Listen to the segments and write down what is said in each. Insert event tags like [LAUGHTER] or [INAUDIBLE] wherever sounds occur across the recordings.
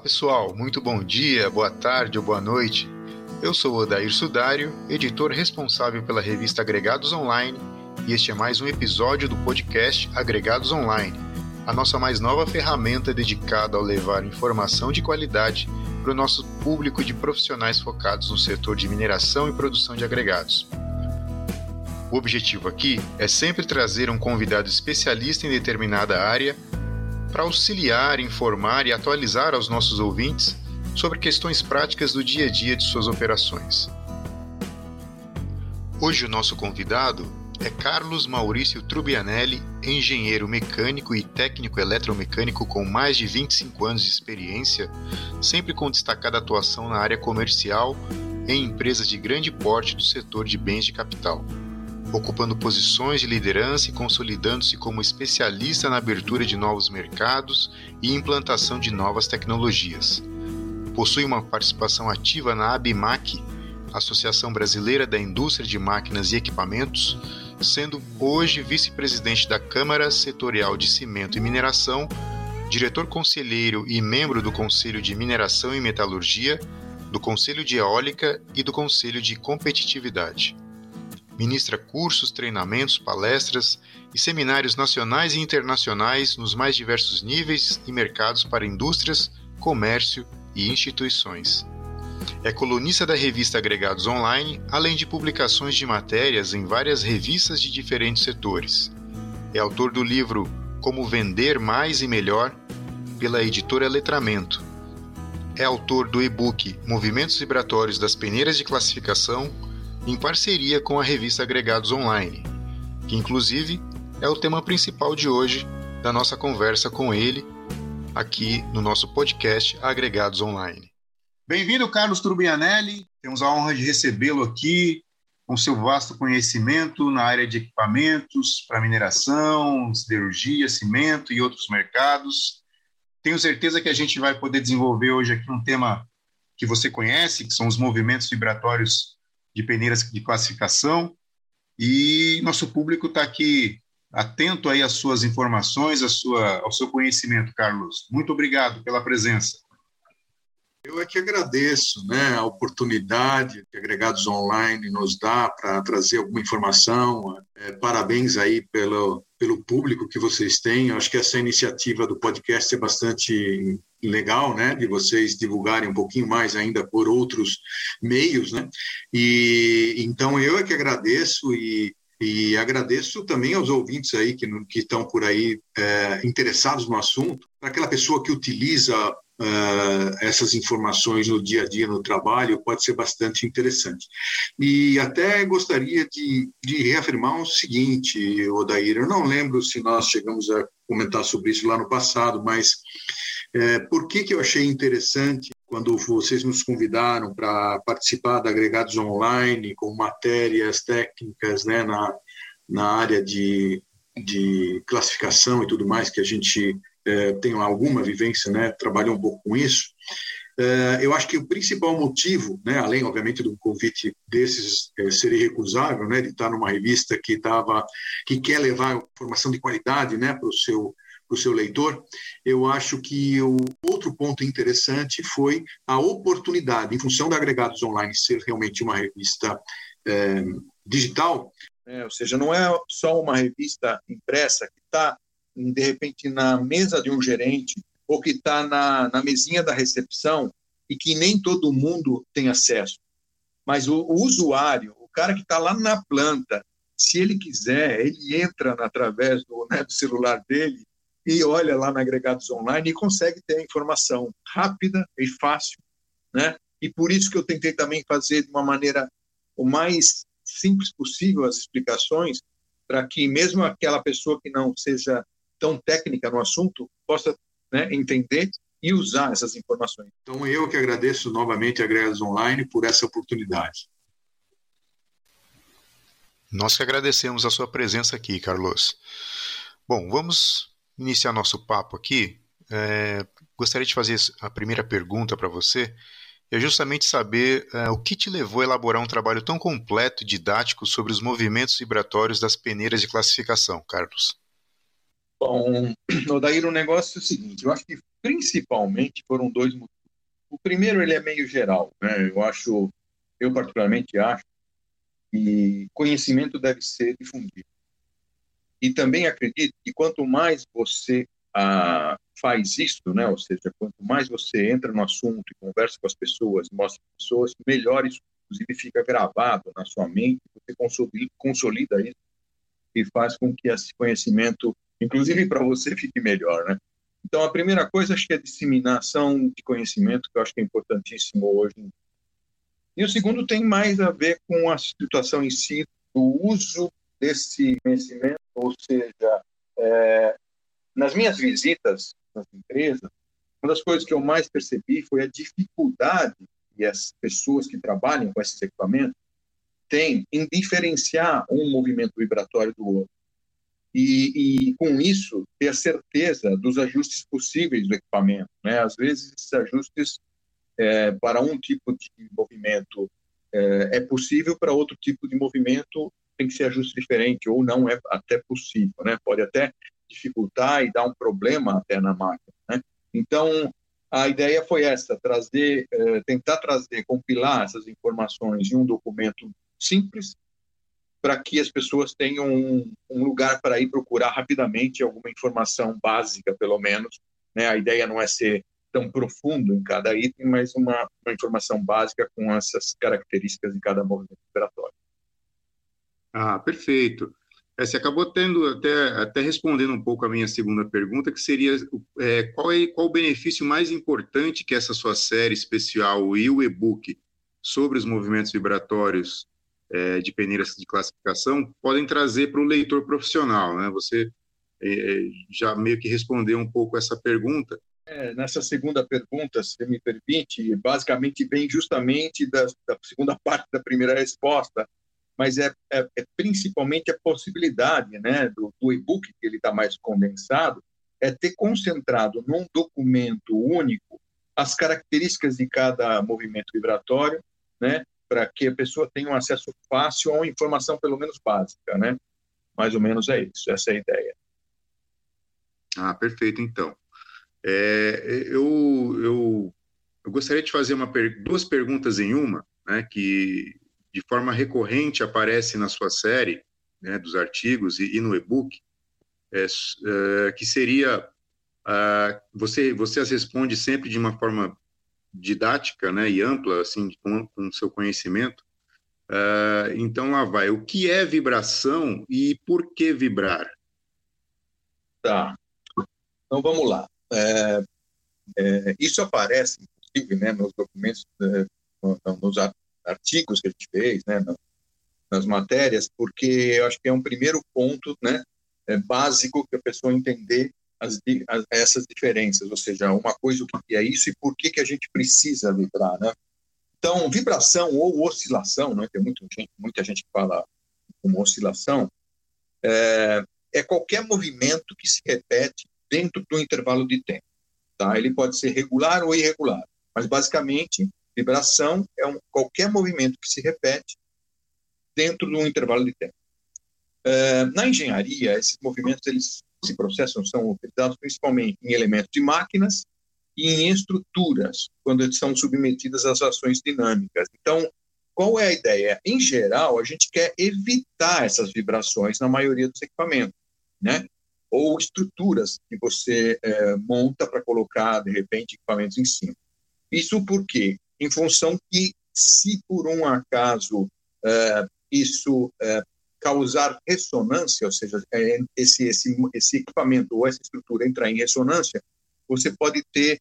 pessoal, muito bom dia, boa tarde ou boa noite. Eu sou Odair Sudário, editor responsável pela revista Agregados Online, e este é mais um episódio do podcast Agregados Online, a nossa mais nova ferramenta dedicada ao levar informação de qualidade para o nosso público de profissionais focados no setor de mineração e produção de agregados. O objetivo aqui é sempre trazer um convidado especialista em determinada área para auxiliar, informar e atualizar aos nossos ouvintes sobre questões práticas do dia a dia de suas operações. Hoje o nosso convidado é Carlos Maurício Trubianelli, engenheiro mecânico e técnico eletromecânico com mais de 25 anos de experiência, sempre com destacada atuação na área comercial em empresas de grande porte do setor de bens de capital ocupando posições de liderança e consolidando-se como especialista na abertura de novos mercados e implantação de novas tecnologias. Possui uma participação ativa na ABMAC, Associação Brasileira da Indústria de Máquinas e Equipamentos, sendo hoje vice-presidente da Câmara Setorial de Cimento e Mineração, diretor conselheiro e membro do Conselho de Mineração e Metalurgia, do Conselho de Eólica e do Conselho de Competitividade ministra cursos, treinamentos, palestras e seminários nacionais e internacionais nos mais diversos níveis e mercados para indústrias, comércio e instituições. É colunista da revista Agregados Online, além de publicações de matérias em várias revistas de diferentes setores. É autor do livro Como Vender Mais e Melhor, pela editora Letramento. É autor do e-book Movimentos Vibratórios das Peneiras de Classificação em parceria com a revista Agregados Online, que inclusive é o tema principal de hoje da nossa conversa com ele aqui no nosso podcast Agregados Online. Bem-vindo, Carlos Turbianelli. Temos a honra de recebê-lo aqui com seu vasto conhecimento na área de equipamentos para mineração, siderurgia, cimento e outros mercados. Tenho certeza que a gente vai poder desenvolver hoje aqui um tema que você conhece, que são os movimentos vibratórios de peneiras de classificação e nosso público está aqui atento aí às suas informações, à sua, ao seu conhecimento, Carlos. Muito obrigado pela presença. Eu é que agradeço né, a oportunidade que Agregados Online nos dá para trazer alguma informação. É, parabéns aí pelo, pelo público que vocês têm. Eu acho que essa iniciativa do podcast é bastante legal, né, de vocês divulgarem um pouquinho mais ainda por outros meios, né? E então eu é que agradeço e e agradeço também aos ouvintes aí que, que estão por aí é, interessados no assunto, para aquela pessoa que utiliza uh, essas informações no dia a dia, no trabalho, pode ser bastante interessante. E até gostaria de, de reafirmar o seguinte, Odair, eu não lembro se nós chegamos a comentar sobre isso lá no passado, mas é, por que, que eu achei interessante quando vocês nos convidaram para participar da Agregados Online com matérias técnicas né, na, na área de, de classificação e tudo mais que a gente é, tenho alguma vivência, né, trabalhou um pouco com isso. É, eu acho que o principal motivo, né, além, obviamente, do convite desses é, ser irrecusável, né, de estar numa revista que tava, que quer levar informação de qualidade, né, para o seu para o seu leitor, eu acho que o outro ponto interessante foi a oportunidade, em função da Agregados Online ser realmente uma revista é, digital. É, ou seja, não é só uma revista impressa que está de repente na mesa de um gerente ou que está na, na mesinha da recepção e que nem todo mundo tem acesso. Mas o, o usuário, o cara que está lá na planta, se ele quiser, ele entra através do, né, do celular dele e olha lá na agregados online e consegue ter a informação rápida e fácil, né? E por isso que eu tentei também fazer de uma maneira o mais simples possível as explicações, para que mesmo aquela pessoa que não seja tão técnica no assunto possa né, entender e usar essas informações. Então, eu que agradeço novamente a Gregas Online por essa oportunidade. Nós que agradecemos a sua presença aqui, Carlos. Bom, vamos iniciar nosso papo aqui. É, gostaria de fazer a primeira pergunta para você. É justamente saber é, o que te levou a elaborar um trabalho tão completo didático sobre os movimentos vibratórios das peneiras de classificação, Carlos. Bom, [CLEARS THROAT] Odair, o negócio é o seguinte, eu acho que principalmente foram dois motivos. O primeiro, ele é meio geral, né? Eu acho, eu particularmente acho que conhecimento deve ser difundido. E também acredito que quanto mais você ah, faz isso, né? Ou seja, quanto mais você entra no assunto e conversa com as pessoas, mostra as pessoas, melhor isso, inclusive, fica gravado na sua mente, você consolida, isso e faz com que esse conhecimento, inclusive para você, fique melhor, né? Então, a primeira coisa, acho que é a disseminação de conhecimento, que eu acho que é importantíssimo hoje. E o segundo tem mais a ver com a situação em si, do uso desse conhecimento, ou seja, é, nas minhas visitas nas empresas, uma das coisas que eu mais percebi foi a dificuldade que as pessoas que trabalham com esses equipamentos têm em diferenciar um movimento vibratório do outro. E, e, com isso ter a certeza dos ajustes possíveis do equipamento. Né? Às vezes, esses ajustes é, para um tipo de movimento é, é, possível, para outro tipo de movimento tem que ser ajuste diferente, ou não é até possível. Né? Pode até dificultar e dar um problema até na máquina. Né? Então, a ideia foi essa, trazer, é, tentar trazer, compilar essas informações em um documento simples, para que as pessoas tenham um, um lugar para ir procurar rapidamente alguma informação básica, pelo menos. Né? A ideia não é ser tão profundo em cada item, mas uma, uma informação básica com essas características de cada movimento operatório. Ah, perfeito. É, você acabou tendo até, até respondendo um pouco a minha segunda pergunta, que seria é, qual, é, qual o benefício mais importante que essa sua série especial e o e-book sobre os movimentos vibratórios é, de peneiras de classificação podem trazer para o leitor profissional, né? Você é, já meio que respondeu um pouco essa pergunta. É, nessa segunda pergunta, se me permite, basicamente vem justamente da, da segunda parte da primeira resposta, mas é, é, é principalmente a possibilidade né, do, do e-book, que ele está mais condensado, é ter concentrado num documento único as características de cada movimento vibratório, né, para que a pessoa tenha um acesso fácil a uma informação pelo menos básica, né? Mais ou menos é isso, essa é a ideia. Ah, perfeito, então. É, eu, eu, eu, gostaria de fazer uma, duas perguntas em uma, né, que de forma recorrente aparece na sua série, né, dos artigos e, e no e-book, é, é, que seria, você, você as responde sempre de uma forma didática né, e ampla, assim, com, o seu conhecimento. Uh, então, lá vai. O que é vibração e por que vibrar? Tá. Então, vamos lá. É, é, isso aparece, inclusive, né, nos documentos, é, nos artigos que a gente fez, né, nas matérias, porque eu acho que é um primeiro ponto né, é básico que a pessoa entender as, as, essas diferenças, ou seja, uma coisa o que é isso e por que que a gente precisa vibrar, né? Então, vibração ou oscilação, né? Tem muita gente, muita gente que fala como oscilação, é, é qualquer movimento que se repete dentro do intervalo de tempo, tá? Ele pode ser regular ou irregular, mas basicamente vibração é um, qualquer movimento que se repete dentro de um intervalo de tempo. É, na engenharia, esses movimentos eles se processam são utilizados principalmente em elementos de máquinas e em estruturas, quando eles são submetidas às ações dinâmicas. Então, qual é a ideia? Em geral, a gente quer evitar essas vibrações na maioria dos equipamentos, né? Ou estruturas que você é, monta para colocar, de repente, equipamentos em cima. Isso por quê? Em função que, se por um acaso é, isso é, causar ressonância, ou seja, é, esse, esse, esse equipamento ou essa estrutura entrar em ressonância, você pode ter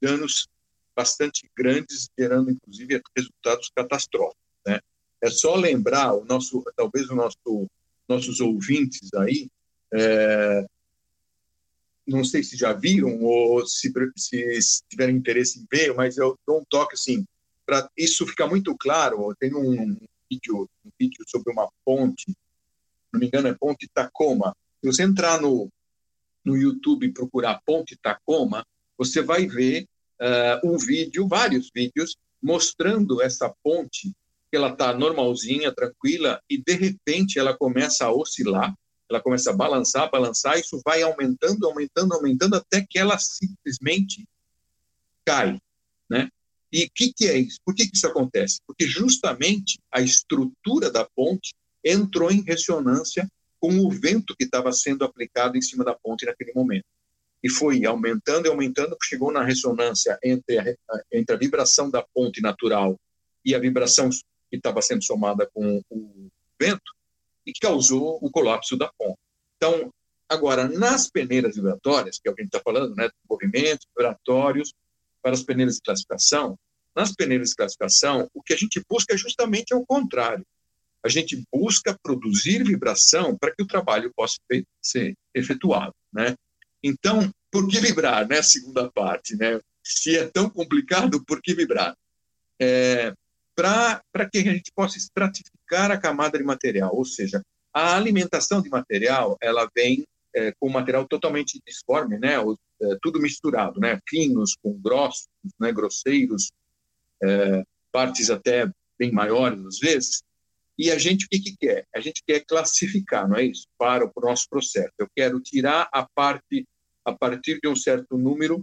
danos bastante grandes, gerando inclusive resultados catastróficos. Né? É só lembrar o nosso, talvez o nosso, nossos ouvintes aí, é, não sei se já viram ou se, se tiverem interesse em ver, mas eu dou um toque assim para isso ficar muito claro. Tem um, vídeo, um vídeo sobre uma ponte, não me engano é Ponte Tacoma. Se você entrar no, no YouTube e procurar Ponte Tacoma, você vai ver uh, um vídeo, vários vídeos, mostrando essa ponte, que ela está normalzinha, tranquila, e de repente ela começa a oscilar, ela começa a balançar, balançar, isso vai aumentando, aumentando, aumentando, até que ela simplesmente cai, né? E o que, que é isso? Por que, que isso acontece? Porque justamente a estrutura da ponte entrou em ressonância com o vento que estava sendo aplicado em cima da ponte naquele momento. E foi aumentando e aumentando, chegou na ressonância entre a, entre a vibração da ponte natural e a vibração que estava sendo somada com o vento, e que causou o colapso da ponte. Então, agora, nas peneiras vibratórias, que é o que a gente está falando, né, movimentos vibratórios para as peneiras de classificação, nas peneiras de classificação, o que a gente busca é justamente o contrário. A gente busca produzir vibração para que o trabalho possa ser efetuado, né? Então, por que vibrar, né? Segunda parte, né? Se é tão complicado, por que vibrar? É, para que a gente possa estratificar a camada de material, ou seja, a alimentação de material, ela vem é, com material totalmente disforme, né? O, é, tudo misturado, né? Finos com grossos, né? Grosseiros, é, partes até bem maiores às vezes. E a gente o que, que quer? A gente quer classificar, não é isso? Para o nosso processo. Eu quero tirar a parte a partir de um certo número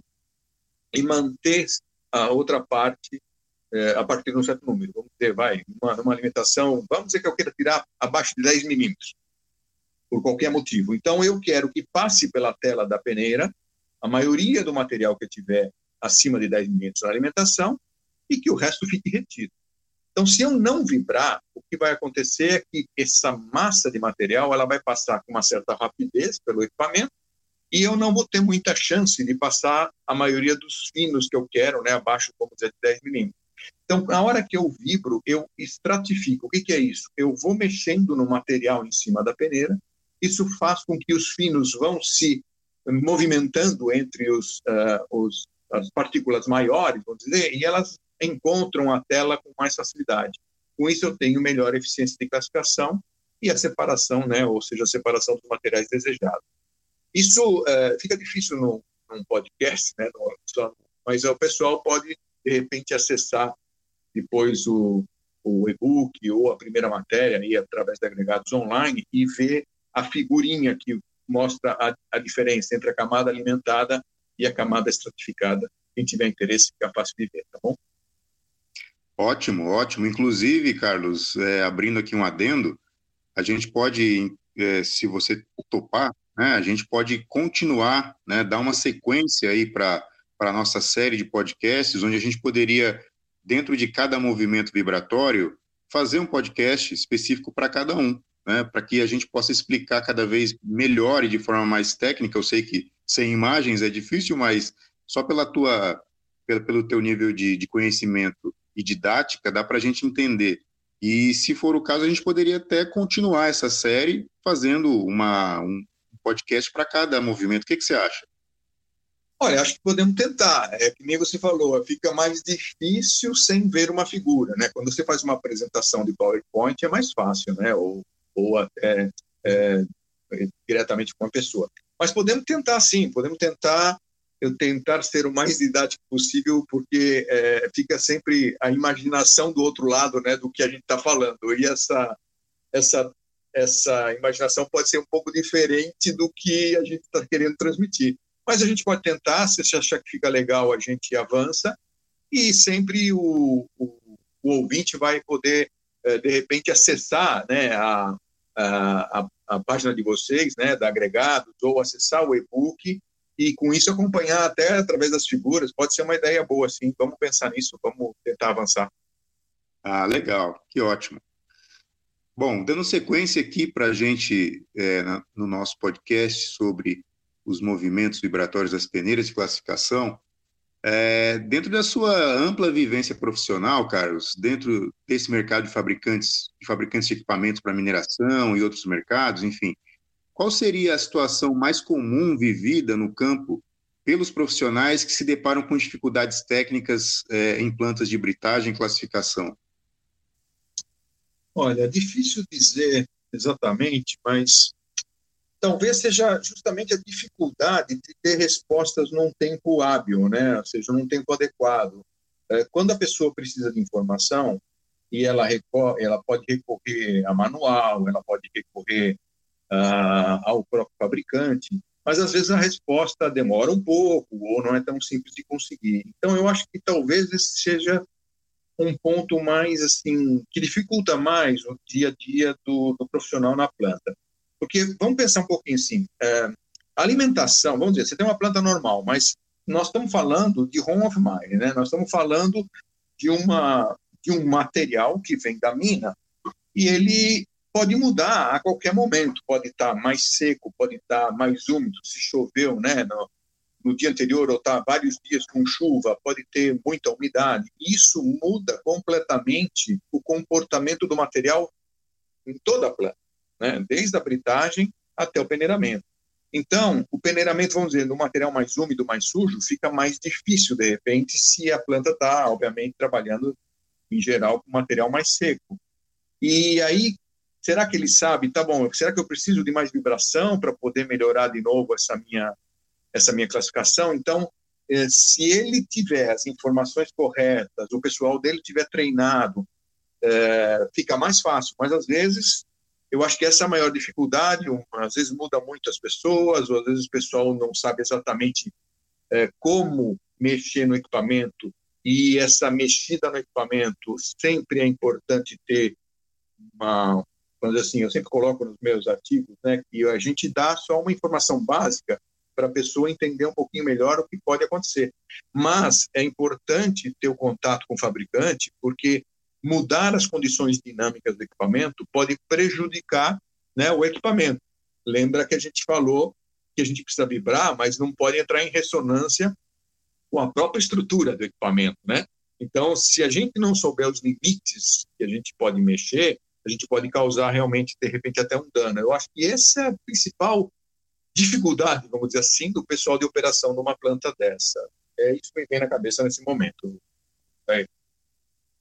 e manter a outra parte é, a partir de um certo número. Vamos dizer, vai, uma, uma alimentação, vamos dizer que eu queira tirar abaixo de 10 milímetros, por qualquer motivo. Então, eu quero que passe pela tela da peneira a maioria do material que tiver acima de 10 milímetros na alimentação e que o resto fique retido. Então, se eu não vibrar, o que vai acontecer é que essa massa de material ela vai passar com uma certa rapidez pelo equipamento e eu não vou ter muita chance de passar a maioria dos finos que eu quero, né, abaixo, vamos dizer, de 10 milímetros. Então, na hora que eu vibro, eu estratifico. O que, que é isso? Eu vou mexendo no material em cima da peneira, isso faz com que os finos vão se movimentando entre os, uh, os, as partículas maiores, vamos dizer, e elas encontram a tela com mais facilidade. Com isso, eu tenho melhor eficiência de classificação e a separação, né, ou seja, a separação dos materiais desejados. Isso uh, fica difícil num, podcast, né, no, só, mas o pessoal pode, de repente, acessar depois o, o e-book ou a primeira matéria aí, através de agregados online e ver a figurinha que mostra a, a diferença entre a camada alimentada e a camada estratificada. Quem tiver interesse, fica fácil de ver, tá bom? Ótimo, ótimo. Inclusive, Carlos, é, abrindo aqui um adendo, a gente pode, é, se você topar, né, a gente pode continuar, né, dar uma sequência aí para a nossa série de podcasts, onde a gente poderia, dentro de cada movimento vibratório, fazer um podcast específico para cada um, né, para que a gente possa explicar cada vez melhor e de forma mais técnica. Eu sei que sem imagens é difícil, mas só pela tua, pelo, pelo teu nível de, de conhecimento e didática, dá para a gente entender. E, se for o caso, a gente poderia até continuar essa série fazendo uma, um podcast para cada movimento. O que, que você acha? Olha, acho que podemos tentar. É que nem você falou, fica mais difícil sem ver uma figura, né? Quando você faz uma apresentação de PowerPoint é mais fácil, né? Ou, ou até é, diretamente com a pessoa. Mas podemos tentar, sim. Podemos tentar eu tentar ser o mais didático possível, porque é, fica sempre a imaginação do outro lado, né, do que a gente está falando. E essa, essa, essa imaginação pode ser um pouco diferente do que a gente está querendo transmitir. Mas a gente pode tentar, se você achar que fica legal, a gente avança, e sempre o, o, o ouvinte vai poder, é, de repente, acessar né, a, a, a, página de vocês, né, da Agregados, ou acessar o e-book e com isso acompanhar até através das figuras, pode ser uma ideia boa, sim. Vamos pensar nisso, vamos tentar avançar. Ah, legal, que ótimo. Bom, dando sequência aqui para a gente, é, no nosso podcast sobre os movimentos vibratórios das peneiras de classificação, é, dentro da sua ampla vivência profissional, Carlos, dentro desse mercado de fabricantes, de fabricantes de equipamentos para mineração e outros mercados, enfim, qual seria a situação mais comum vivida no campo pelos profissionais que se deparam com dificuldades técnicas é, em plantas de britagem e classificação? Olha, é difícil dizer exatamente, mas talvez seja justamente a dificuldade de ter respostas num tempo hábil, né? ou seja, num tempo adequado. É, quando a pessoa precisa de informação, e ela, recorre, ela pode recorrer a manual, ela pode recorrer uh, ao próprio fabricante, mas às vezes a resposta demora um pouco ou não é tão simples de conseguir. Então eu acho que talvez esse seja um ponto mais assim que dificulta mais o dia a dia do, do profissional na planta, porque vamos pensar um pouquinho assim, é, alimentação, vamos dizer, você tem uma planta normal, mas nós estamos falando de home of mine, né? Nós estamos falando de uma de um material que vem da mina e ele pode mudar a qualquer momento, pode estar mais seco, pode estar mais úmido, se choveu, né, no, no dia anterior ou está vários dias com chuva, pode ter muita umidade. Isso muda completamente o comportamento do material em toda a planta, né, desde a britagem até o peneiramento. Então, o peneiramento, vamos dizer, no material mais úmido, mais sujo, fica mais difícil, de repente, se a planta está, obviamente, trabalhando, em geral, com material mais seco. E aí, será que ele sabe, tá bom, será que eu preciso de mais vibração para poder melhorar de novo essa minha, essa minha classificação? Então, eh, se ele tiver as informações corretas, o pessoal dele tiver treinado, eh, fica mais fácil. Mas, às vezes, eu acho que essa é a maior dificuldade. Às vezes muda muito as pessoas, ou às vezes o pessoal não sabe exatamente é, como mexer no equipamento. E essa mexida no equipamento sempre é importante ter uma, vamos dizer assim, eu sempre coloco nos meus artigos, né, que a gente dá só uma informação básica para a pessoa entender um pouquinho melhor o que pode acontecer. Mas é importante ter o contato com o fabricante, porque mudar as condições dinâmicas do equipamento pode prejudicar né, o equipamento. Lembra que a gente falou que a gente precisa vibrar, mas não pode entrar em ressonância com a própria estrutura do equipamento, né? Então, se a gente não souber os limites que a gente pode mexer, a gente pode causar realmente, de repente, até um dano. Eu acho que essa é a principal dificuldade, vamos dizer assim, do pessoal de operação numa planta dessa. É isso que me vem na cabeça nesse momento. É.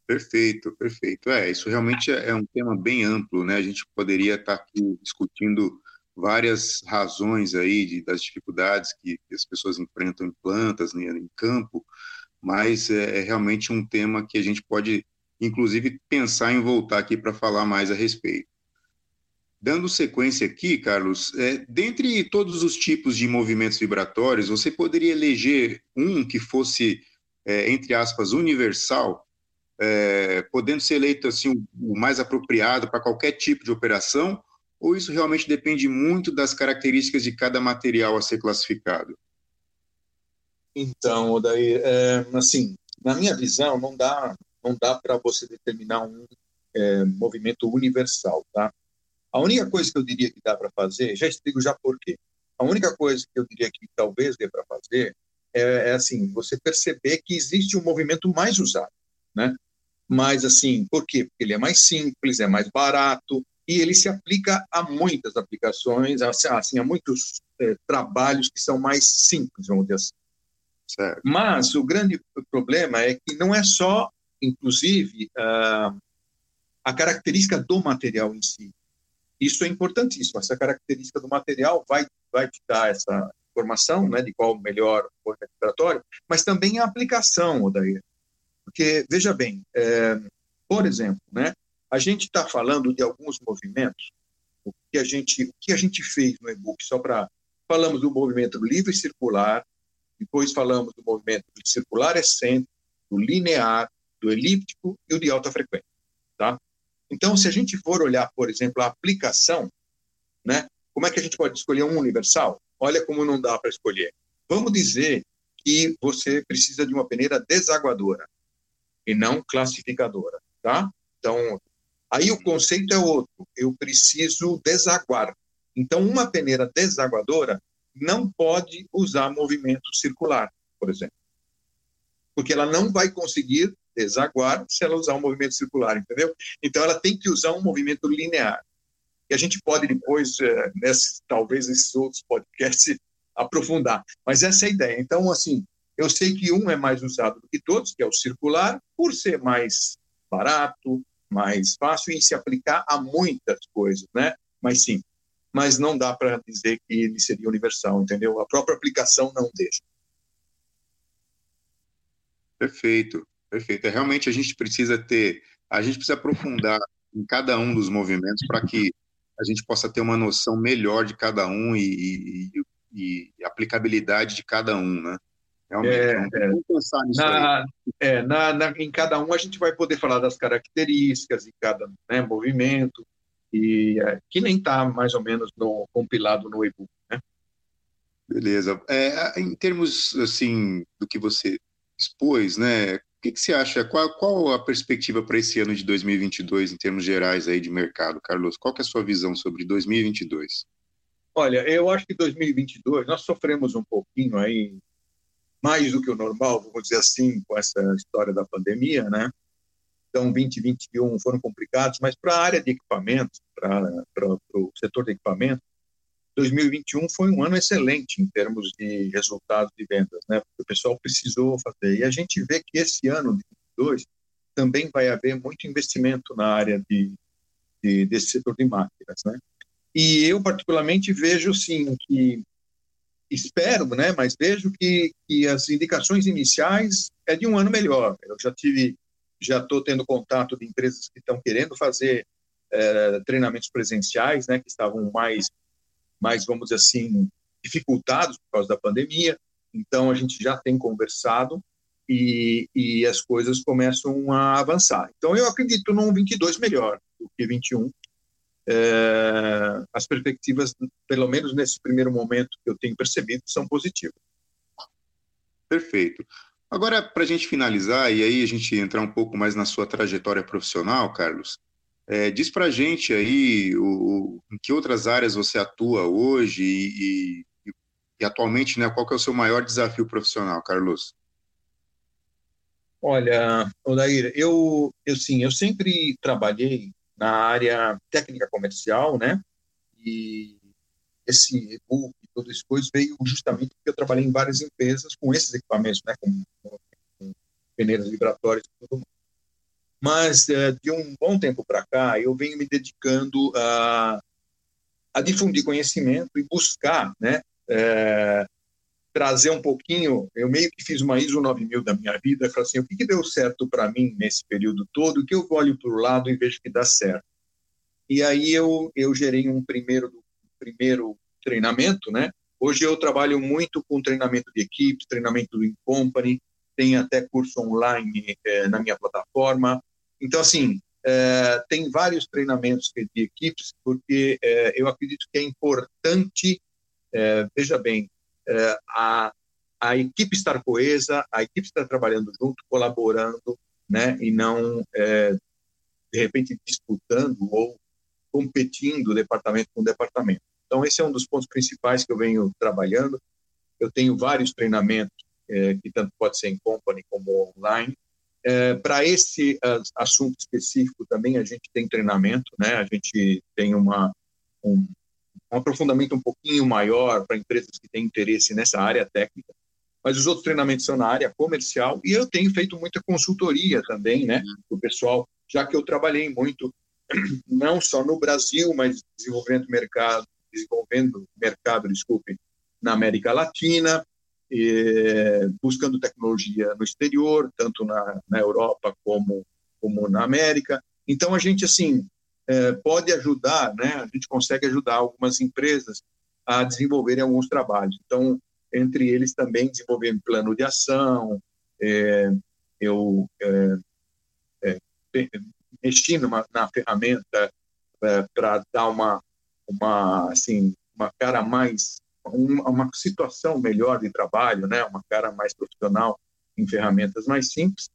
Perfeito, perfeito. É, isso realmente é, é um tema bem amplo, né? A gente poderia estar aqui discutindo várias razões aí de, das dificuldades que, que, as pessoas enfrentam em plantas, né, em campo, mas é, é, realmente um tema que a gente pode, inclusive, pensar em voltar aqui para falar mais a respeito. Dando sequência aqui, Carlos, é, dentre todos os tipos de movimentos vibratórios, você poderia eleger um que fosse, é, entre aspas, universal, é, podendo ser eleito assim o mais apropriado para qualquer tipo de operação, ou isso realmente depende muito das características de cada material a ser classificado? Então, daí, é, assim, na minha visão, não dá, não dá para você determinar um é, movimento universal, tá? A única coisa que eu diria que dá para fazer, já explico já por quê. A única coisa que eu diria que talvez dê para fazer é, é, assim, você perceber que existe um movimento mais usado, né? Mas, assim, por quê? Porque ele é mais simples, é mais barato e ele se aplica a muitas aplicações, assim, a muitos é, trabalhos que são mais simples, vamos dizer assim. Certo. Mas o grande problema é que não é só, inclusive, uh, a característica do material em si. Isso é importantíssimo. Essa característica do material vai, vai te dar essa informação né, de qual o melhor respiratório, mas também a aplicação, Odair. Porque, veja bem, é, por exemplo, né, a gente está falando de alguns movimentos, o que a gente, o que a gente fez no e-book, só para. Falamos do movimento livre circular, depois falamos do movimento circular excêntrico, do linear, do elíptico e o de alta frequência. Tá? Então, se a gente for olhar, por exemplo, a aplicação, né, como é que a gente pode escolher um universal? Olha como não dá para escolher. Vamos dizer que você precisa de uma peneira desaguadora e não classificadora, tá? Então, aí o conceito é outro. Eu preciso desaguar. Então, uma peneira desaguadora não pode usar movimento circular, por exemplo. Porque ela não vai conseguir desaguar se ela usar um movimento circular, entendeu? Então, ela tem que usar um movimento linear. E a gente pode depois, é, nesses, talvez esses outros podcasts, [LAUGHS] aprofundar. Mas essa é a ideia. Então, assim, eu sei que um é mais usado do que todos, que é o circular, por ser mais barato, mais fácil e se aplicar a muitas coisas, né? Mas sim, mas não dá para dizer que ele seria universal, entendeu? A própria aplicação não deixa. Perfeito, perfeito. É, realmente a gente precisa ter, a gente precisa aprofundar em cada um dos movimentos para que a gente possa ter uma noção melhor de cada um e, e, e aplicabilidade de cada um, né? Realmente, é, é. vamos pensar nisso na, é, na, na, em cada um a gente vai poder falar das características de cada né, movimento, e é, que nem está mais ou menos no, compilado no e-book. Né? Beleza. É, em termos assim do que você expôs, né? O que, que você acha? Qual, qual a perspectiva para esse ano de 2022 em termos gerais aí de mercado, Carlos? Qual é a sua visão sobre 2022? Olha, eu acho que 2022 nós sofremos um pouquinho aí mais do que o normal, vamos dizer assim, com essa história da pandemia, né? Então, 2021 foram complicados, mas para a área de equipamentos, para o setor de equipamentos, 2021 foi um ano excelente em termos de resultados de vendas, né? Porque o pessoal precisou fazer. E a gente vê que esse ano de 2022 também vai haver muito investimento na área de, de desse setor de máquinas, né? E eu particularmente vejo sim que espero, né, mas vejo que, que as indicações iniciais é de um ano melhor. Eu já tive, já estou tendo contato de empresas que estão querendo fazer é, treinamentos presenciais, né, que estavam mais, mais, vamos dizer assim, dificultados por causa da pandemia. Então a gente já tem conversado e, e as coisas começam a avançar. Então eu acredito num 22 melhor do que 21 é, as perspectivas, pelo menos nesse primeiro momento que eu tenho percebido, são positivas. Perfeito. Agora, para a gente finalizar, e aí a gente entrar um pouco mais na sua trajetória profissional, Carlos, é, diz para a gente aí o, em que outras áreas você atua hoje e, e, e atualmente, né, qual é o seu maior desafio profissional, Carlos? Olha, Odair, eu, eu sim, eu sempre trabalhei na área técnica comercial, né? E esse e todas as coisas veio justamente porque eu trabalhei em várias empresas com esses equipamentos, né? Com, com, peneiras vibratórias e tudo mais. Mas é, de um bom tempo para cá, eu venho me dedicando a, a difundir conhecimento e buscar, né? É, trazer um pouquinho, eu meio que fiz uma ISO 9000 da minha vida, falei assim, o que, que deu certo para mim nesse período todo, o que eu olho para o lado e vejo que dá certo. E aí eu, eu gerei um primeiro, primeiro treinamento, né? Hoje eu trabalho muito com treinamento de equipes, treinamento em company, tem até curso online é, na minha plataforma. Então, assim, é, tem vários treinamentos de equipes, porque é, eu acredito que é importante, veja bem, é, a, a equipe estar coesa, a equipe estar trabalhando junto, colaborando, né, e não, é, de repente, disputando ou competindo departamento com departamento. Então, esse é um dos pontos principais que eu venho trabalhando. Eu tenho vários treinamentos, é, que tanto pode ser em company como online. É, Para esse assunto específico também a gente tem treinamento, né? A gente tem uma, um, um aprofundamento um pouquinho maior para empresas que têm interesse nessa área técnica, mas os outros treinamentos são na área comercial e eu tenho feito muita consultoria também, né, o pessoal, já que eu trabalhei muito [CLEARS THROAT] não só no Brasil, mas desenvolvendo mercado, desenvolvendo mercado, desculpe, na América Latina, e, buscando tecnologia no exterior, tanto na, na Europa como como na América. Então a gente assim é, pode ajudar, né? A gente consegue ajudar algumas empresas a desenvolverem alguns trabalhos. Então, entre eles também desenvolver plano de ação, é, eu é, é mexi na ferramenta é, para dar uma, uma, assim, uma cara mais, uma, uma situação melhor de trabalho, né? Uma cara mais profissional em ferramentas mais simples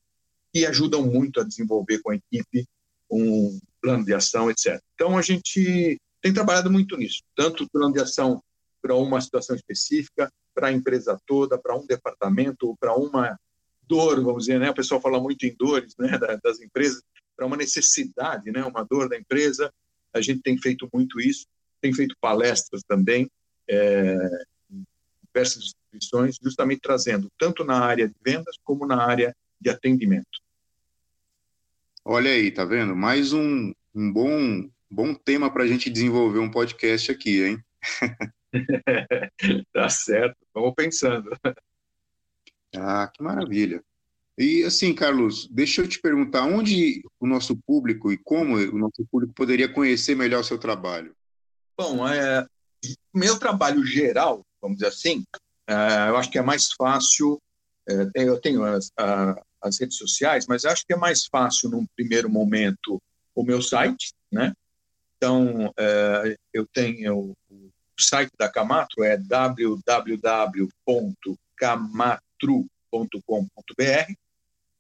que ajudam muito a desenvolver com a equipe um plano de ação, etc. Então, a gente tem trabalhado muito nisso, tanto o plano de ação para uma situação específica, para a empresa toda, para um departamento, para uma dor, vamos dizer, né? O pessoal fala muito em dores, né, das empresas, para uma necessidade, né, uma dor da empresa. A gente tem feito muito isso, tem feito palestras também, é, em diversas instituições, justamente trazendo tanto na área de vendas como na área de atendimento. Olha aí, tá vendo? Mais um, um bom, bom tema para a gente desenvolver um podcast aqui, hein? [LAUGHS] tá certo, vamos pensando. Ah, que maravilha. E assim, Carlos, deixa eu te perguntar, onde o nosso público e como o nosso público poderia conhecer melhor o seu trabalho? Bom, é, meu trabalho geral, vamos dizer assim, é, eu acho que é mais fácil. É, eu tenho as, a, as redes sociais, mas acho que é mais fácil, num primeiro momento, o meu site, né? Então, é, eu tenho o site da Camatro, é www.camatru.com.br,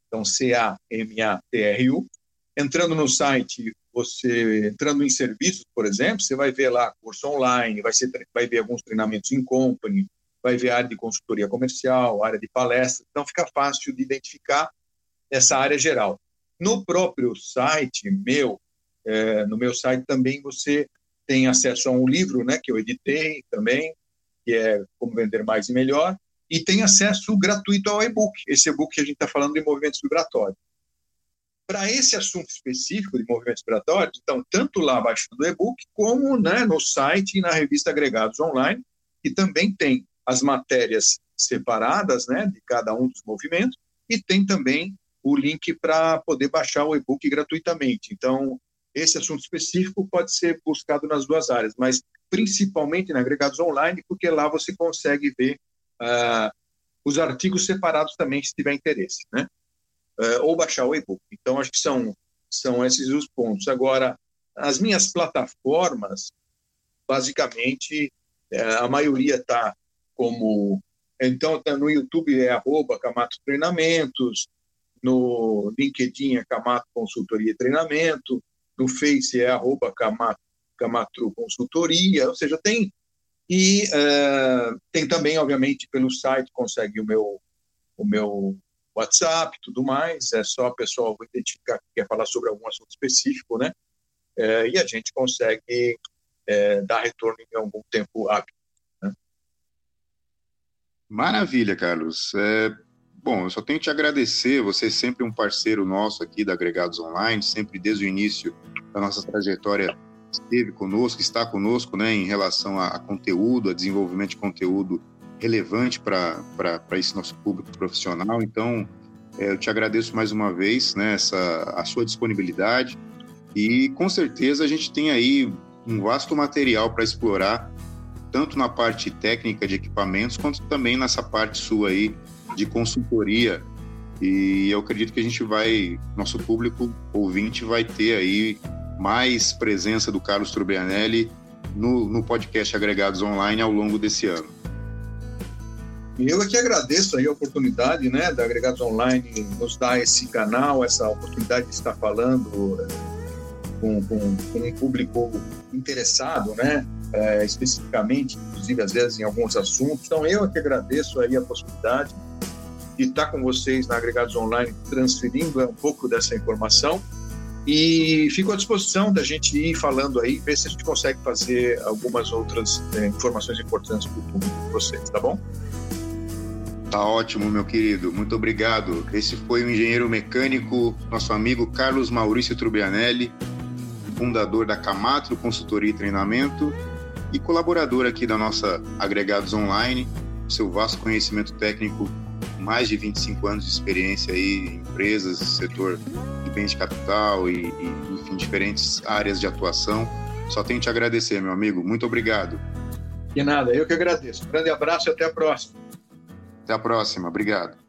então C-A-M-A-T-R-U. Entrando no site, você entrando em serviços, por exemplo, você vai ver lá curso online, vai, ser, vai ver alguns treinamentos em company, vai ver área de consultoria comercial, área de palestra, então fica fácil de identificar essa área geral. No próprio site meu, é, no meu site também você tem acesso a um livro, né, que eu editei também, que é Como Vender Mais e Melhor, e tem acesso gratuito ao e-book, esse e-book que a gente está falando de movimentos vibratórios. Para esse assunto específico de movimentos vibratórios, então, tanto lá abaixo do e-book, como né, no site e na revista Agregados Online, que também tem as matérias separadas né, de cada um dos movimentos, e tem também o link para poder baixar o e-book gratuitamente. Então, esse assunto específico pode ser buscado nas duas áreas, mas principalmente em agregados online, porque lá você consegue ver uh, os artigos separados também, se tiver interesse, né? Uh, ou baixar o e-book. Então, acho que são, são esses os pontos. Agora, as minhas plataformas, basicamente, uh, a maioria está como. Então, tá no YouTube é arroba Camato Treinamentos, no LinkedIn é Camato Consultoria e Treinamento, no Face é arroba Camato, Consultoria, ou seja, tem. E uh, tem também, obviamente, pelo site, consegue o meu, o meu WhatsApp tudo mais, é só a pessoa identificar que quer falar sobre algum assunto específico, né? É, e a gente consegue é, dar retorno em algum tempo hábil. Né? Maravilha, Carlos. É, bom, eu só tenho que te agradecer, você é sempre um parceiro nosso aqui da Agregados Online, sempre desde o início da nossa trajetória esteve conosco, está conosco, né, em relação a, a conteúdo, a desenvolvimento de conteúdo relevante para esse nosso público profissional. Então, é, eu te agradeço mais uma vez né, essa, a sua disponibilidade e com certeza a gente tem aí um vasto material para explorar, tanto na parte técnica de equipamentos, quanto também nessa parte sua aí de consultoria. E eu acredito que a gente vai, nosso público ouvinte vai ter aí mais presença do Carlos Turbianelli no, no podcast Agregados Online ao longo desse ano. Eu aqui agradeço aí a oportunidade, né, da Agregados Online nos dar esse canal, essa oportunidade de estar falando eh, com, com, com um público interessado, né, é, especificamente, inclusive às vezes em alguns assuntos. Então eu aqui agradeço aí a possibilidade de estar com vocês na Agregados Online transferindo um pouco dessa informação e fico à disposição da gente ir falando aí, ver se a gente consegue fazer algumas outras é, informações importantes para o público de vocês, tá bom? Tá ótimo, meu querido. Muito obrigado. Esse foi o engenheiro mecânico, nosso amigo Carlos Maurício Trubianelli, fundador da Camatro Consultoria e Treinamento e colaborador aqui da nossa Agregados Online, seu vasto conhecimento técnico, mais de 25 anos de experiência aí em empresas, setor de bens de capital e, e enfim, diferentes áreas de atuação. Só tenho que te agradecer, meu amigo. Muito obrigado. De nada, eu que agradeço. Um grande abraço e até a próxima. Até a próxima. Obrigado.